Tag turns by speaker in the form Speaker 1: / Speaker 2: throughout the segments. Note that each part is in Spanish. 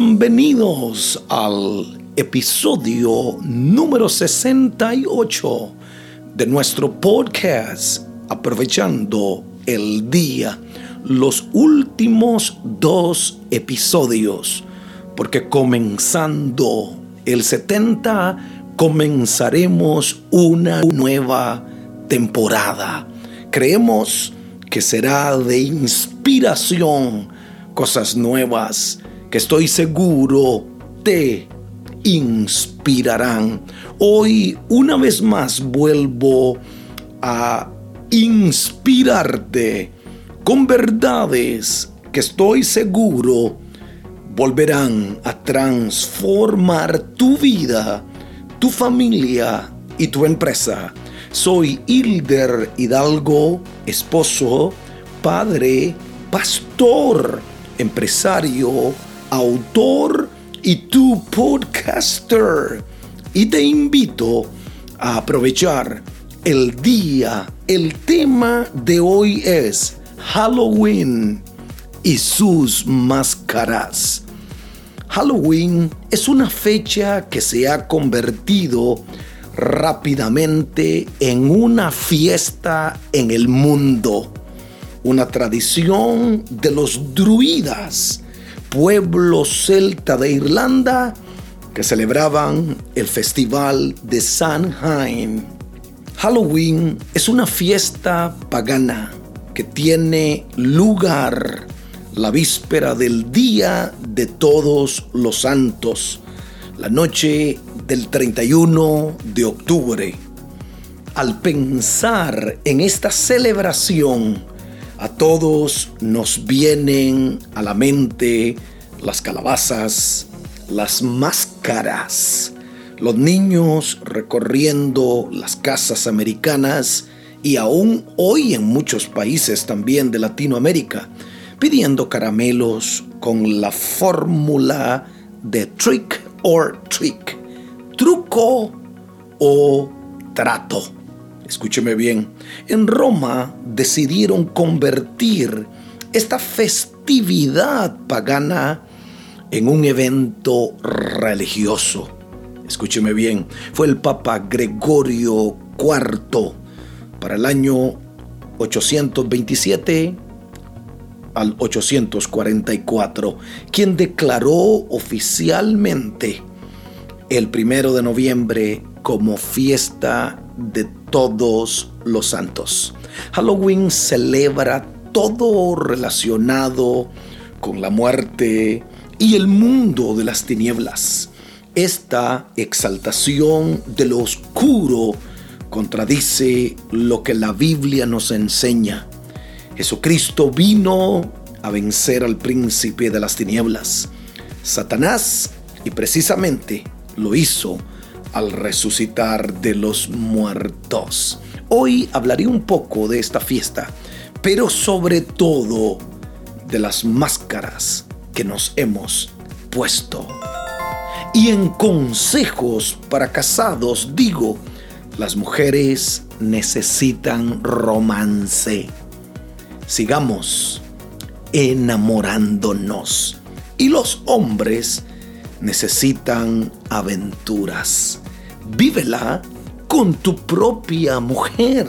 Speaker 1: Bienvenidos al episodio número 68 de nuestro podcast Aprovechando el Día. Los últimos dos episodios, porque comenzando el 70 comenzaremos una nueva temporada. Creemos que será de inspiración, cosas nuevas que estoy seguro te inspirarán. Hoy una vez más vuelvo a inspirarte con verdades que estoy seguro volverán a transformar tu vida, tu familia y tu empresa. Soy Hilder Hidalgo, esposo, padre, pastor, empresario, autor y tu podcaster. Y te invito a aprovechar el día. El tema de hoy es Halloween y sus máscaras. Halloween es una fecha que se ha convertido rápidamente en una fiesta en el mundo, una tradición de los druidas pueblo celta de Irlanda que celebraban el festival de Samhain. Halloween es una fiesta pagana que tiene lugar la víspera del Día de Todos los Santos, la noche del 31 de octubre. Al pensar en esta celebración, a todos nos vienen a la mente las calabazas, las máscaras, los niños recorriendo las casas americanas y aún hoy en muchos países también de Latinoamérica, pidiendo caramelos con la fórmula de trick or trick, truco o trato. Escúcheme bien, en Roma decidieron convertir esta festividad pagana en un evento religioso. Escúcheme bien, fue el Papa Gregorio IV para el año 827 al 844, quien declaró oficialmente el primero de noviembre como fiesta de todos los santos. Halloween celebra todo relacionado con la muerte y el mundo de las tinieblas. Esta exaltación de lo oscuro contradice lo que la Biblia nos enseña. Jesucristo vino a vencer al príncipe de las tinieblas, Satanás, y precisamente lo hizo al resucitar de los muertos. Hoy hablaré un poco de esta fiesta, pero sobre todo de las máscaras que nos hemos puesto. Y en consejos para casados digo, las mujeres necesitan romance. Sigamos enamorándonos. Y los hombres necesitan aventuras. Vívela con tu propia mujer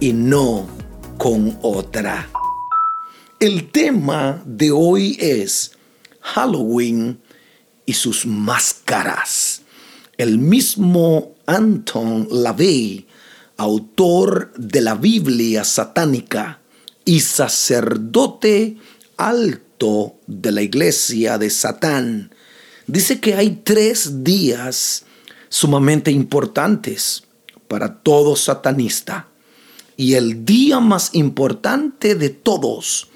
Speaker 1: y no con otra. El tema de hoy es Halloween y sus máscaras. El mismo Anton LaVey, autor de la Biblia satánica y sacerdote alto de la iglesia de Satán, dice que hay tres días sumamente importantes para todo satanista. Y el día más importante de todos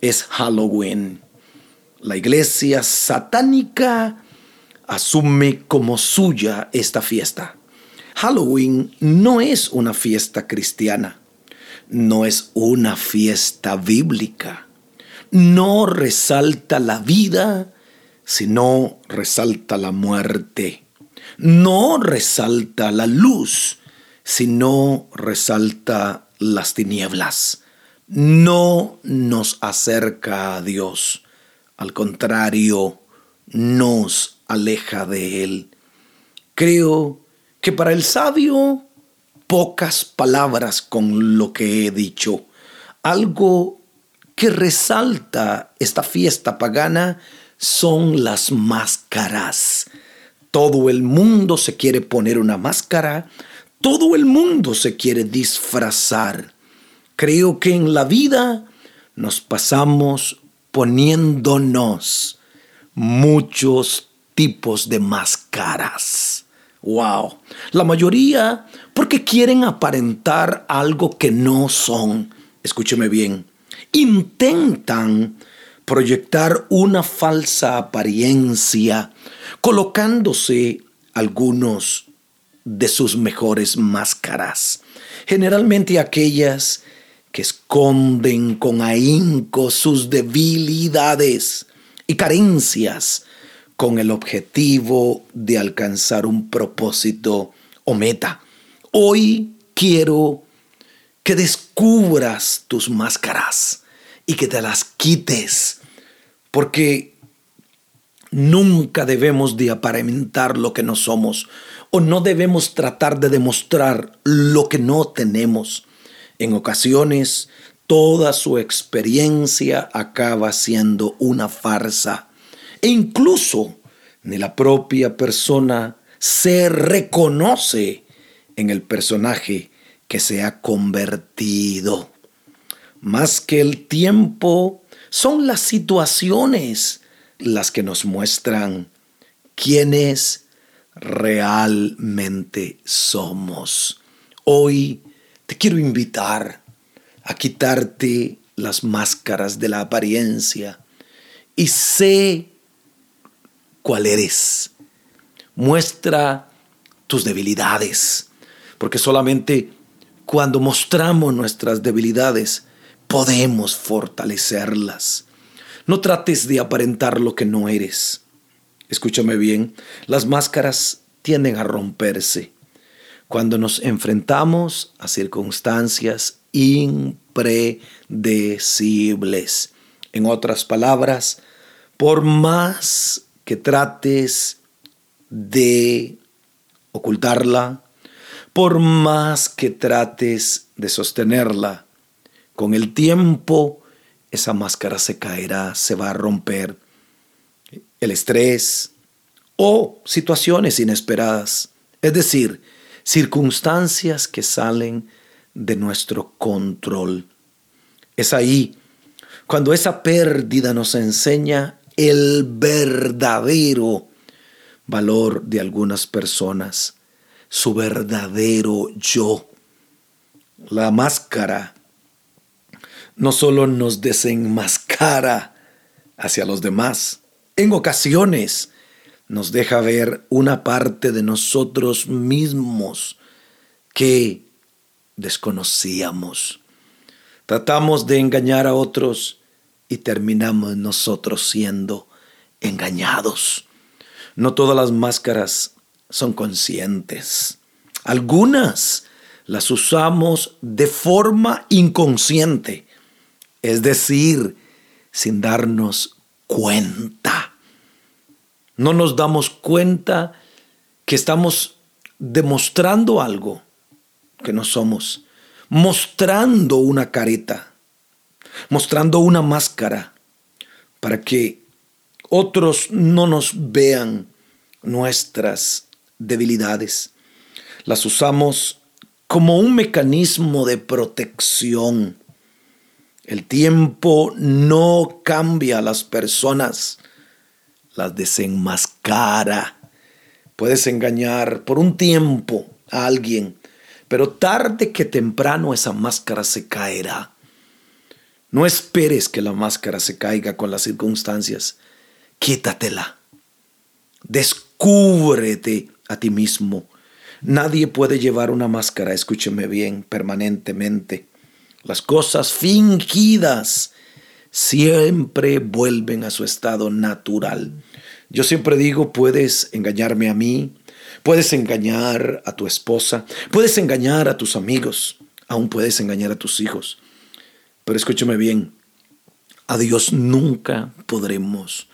Speaker 1: es Halloween. La iglesia satánica asume como suya esta fiesta. Halloween no es una fiesta cristiana, no es una fiesta bíblica, no resalta la vida sino resalta la muerte. No resalta la luz, sino resalta las tinieblas. No nos acerca a Dios. Al contrario, nos aleja de Él. Creo que para el sabio pocas palabras con lo que he dicho. Algo que resalta esta fiesta pagana son las máscaras. Todo el mundo se quiere poner una máscara, todo el mundo se quiere disfrazar. Creo que en la vida nos pasamos poniéndonos muchos tipos de máscaras. Wow. La mayoría porque quieren aparentar algo que no son. Escúcheme bien. Intentan proyectar una falsa apariencia colocándose algunos de sus mejores máscaras. Generalmente aquellas que esconden con ahínco sus debilidades y carencias con el objetivo de alcanzar un propósito o meta. Hoy quiero que descubras tus máscaras y que te las quites, porque nunca debemos de aparentar lo que no somos o no debemos tratar de demostrar lo que no tenemos. En ocasiones, toda su experiencia acaba siendo una farsa. E incluso ni la propia persona se reconoce en el personaje que se ha convertido. Más que el tiempo, son las situaciones las que nos muestran quiénes realmente somos. Hoy te quiero invitar a quitarte las máscaras de la apariencia y sé cuál eres. Muestra tus debilidades, porque solamente cuando mostramos nuestras debilidades podemos fortalecerlas. No trates de aparentar lo que no eres. Escúchame bien, las máscaras tienden a romperse cuando nos enfrentamos a circunstancias impredecibles. En otras palabras, por más que trates de ocultarla, por más que trates de sostenerla, con el tiempo esa máscara se caerá, se va a romper. El estrés o situaciones inesperadas, es decir, circunstancias que salen de nuestro control. Es ahí cuando esa pérdida nos enseña el verdadero valor de algunas personas, su verdadero yo. La máscara no solo nos desenmascara hacia los demás, en ocasiones nos deja ver una parte de nosotros mismos que desconocíamos. Tratamos de engañar a otros y terminamos nosotros siendo engañados. No todas las máscaras son conscientes. Algunas las usamos de forma inconsciente, es decir, sin darnos cuenta. No nos damos cuenta que estamos demostrando algo que no somos, mostrando una careta, mostrando una máscara para que otros no nos vean nuestras debilidades. Las usamos como un mecanismo de protección. El tiempo no cambia a las personas, las desenmascara. Puedes engañar por un tiempo a alguien, pero tarde que temprano esa máscara se caerá. No esperes que la máscara se caiga con las circunstancias. Quítatela. Descúbrete a ti mismo. Nadie puede llevar una máscara, escúcheme bien, permanentemente. Las cosas fingidas siempre vuelven a su estado natural. Yo siempre digo, puedes engañarme a mí, puedes engañar a tu esposa, puedes engañar a tus amigos, aún puedes engañar a tus hijos. Pero escúchame bien, a Dios nunca podremos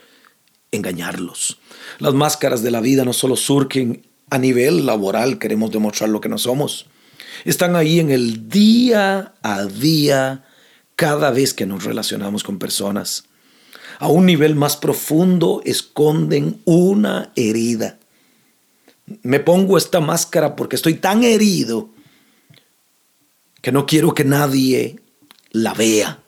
Speaker 1: engañarlos. Las máscaras de la vida no solo surgen a nivel laboral, queremos demostrar lo que no somos. Están ahí en el día a día, cada vez que nos relacionamos con personas. A un nivel más profundo esconden una herida. Me pongo esta máscara porque estoy tan herido que no quiero que nadie la vea.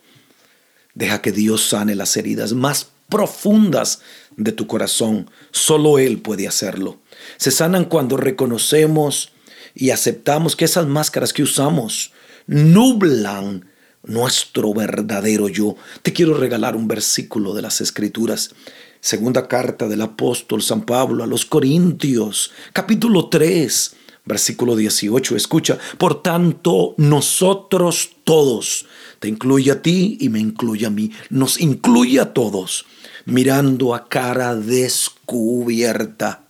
Speaker 1: Deja que Dios sane las heridas más profundas de tu corazón. Solo Él puede hacerlo. Se sanan cuando reconocemos y aceptamos que esas máscaras que usamos nublan nuestro verdadero yo. Te quiero regalar un versículo de las Escrituras. Segunda carta del apóstol San Pablo a los Corintios, capítulo 3, versículo 18. Escucha, por tanto, nosotros todos, te incluye a ti y me incluye a mí, nos incluye a todos, mirando a cara descubierta.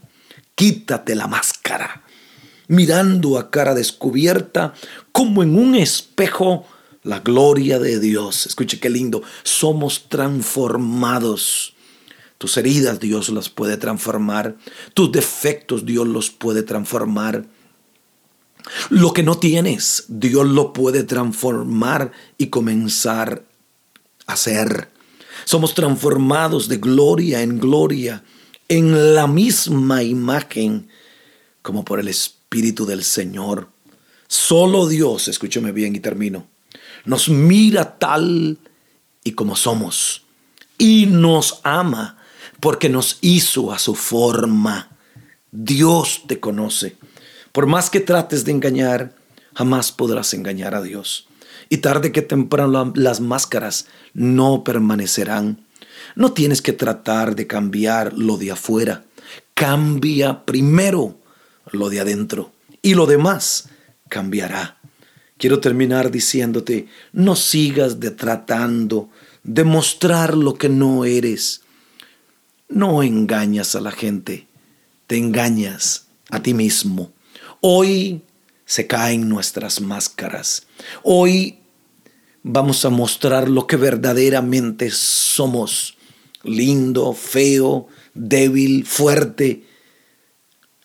Speaker 1: Quítate la máscara. Mirando a cara descubierta, como en un espejo, la gloria de Dios. Escuche qué lindo. Somos transformados. Tus heridas Dios las puede transformar. Tus defectos Dios los puede transformar. Lo que no tienes, Dios lo puede transformar y comenzar a ser. Somos transformados de gloria en gloria en la misma imagen como por el Espíritu del Señor. Solo Dios, escúchame bien y termino, nos mira tal y como somos y nos ama porque nos hizo a su forma. Dios te conoce. Por más que trates de engañar, jamás podrás engañar a Dios. Y tarde que temprano las máscaras no permanecerán. No tienes que tratar de cambiar lo de afuera. Cambia primero lo de adentro. Y lo demás cambiará. Quiero terminar diciéndote, no sigas de tratando de mostrar lo que no eres. No engañas a la gente, te engañas a ti mismo. Hoy se caen nuestras máscaras. Hoy vamos a mostrar lo que verdaderamente somos. Lindo, feo, débil, fuerte.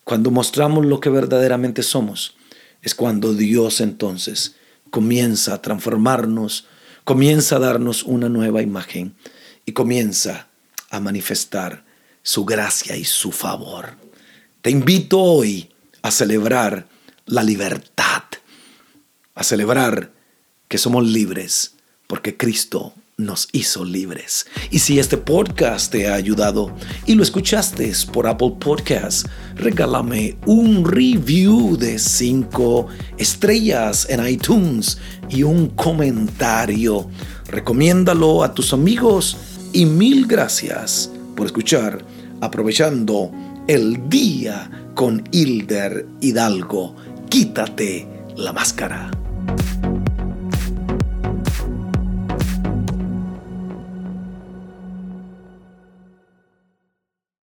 Speaker 1: Cuando mostramos lo que verdaderamente somos, es cuando Dios entonces comienza a transformarnos, comienza a darnos una nueva imagen y comienza a manifestar su gracia y su favor. Te invito hoy a celebrar la libertad, a celebrar que somos libres porque Cristo nos hizo libres. Y si este podcast te ha ayudado y lo escuchaste por Apple Podcasts, regálame un review de 5 estrellas en iTunes y un comentario. Recomiéndalo a tus amigos y mil gracias por escuchar aprovechando el día con Hilder Hidalgo. Quítate la máscara.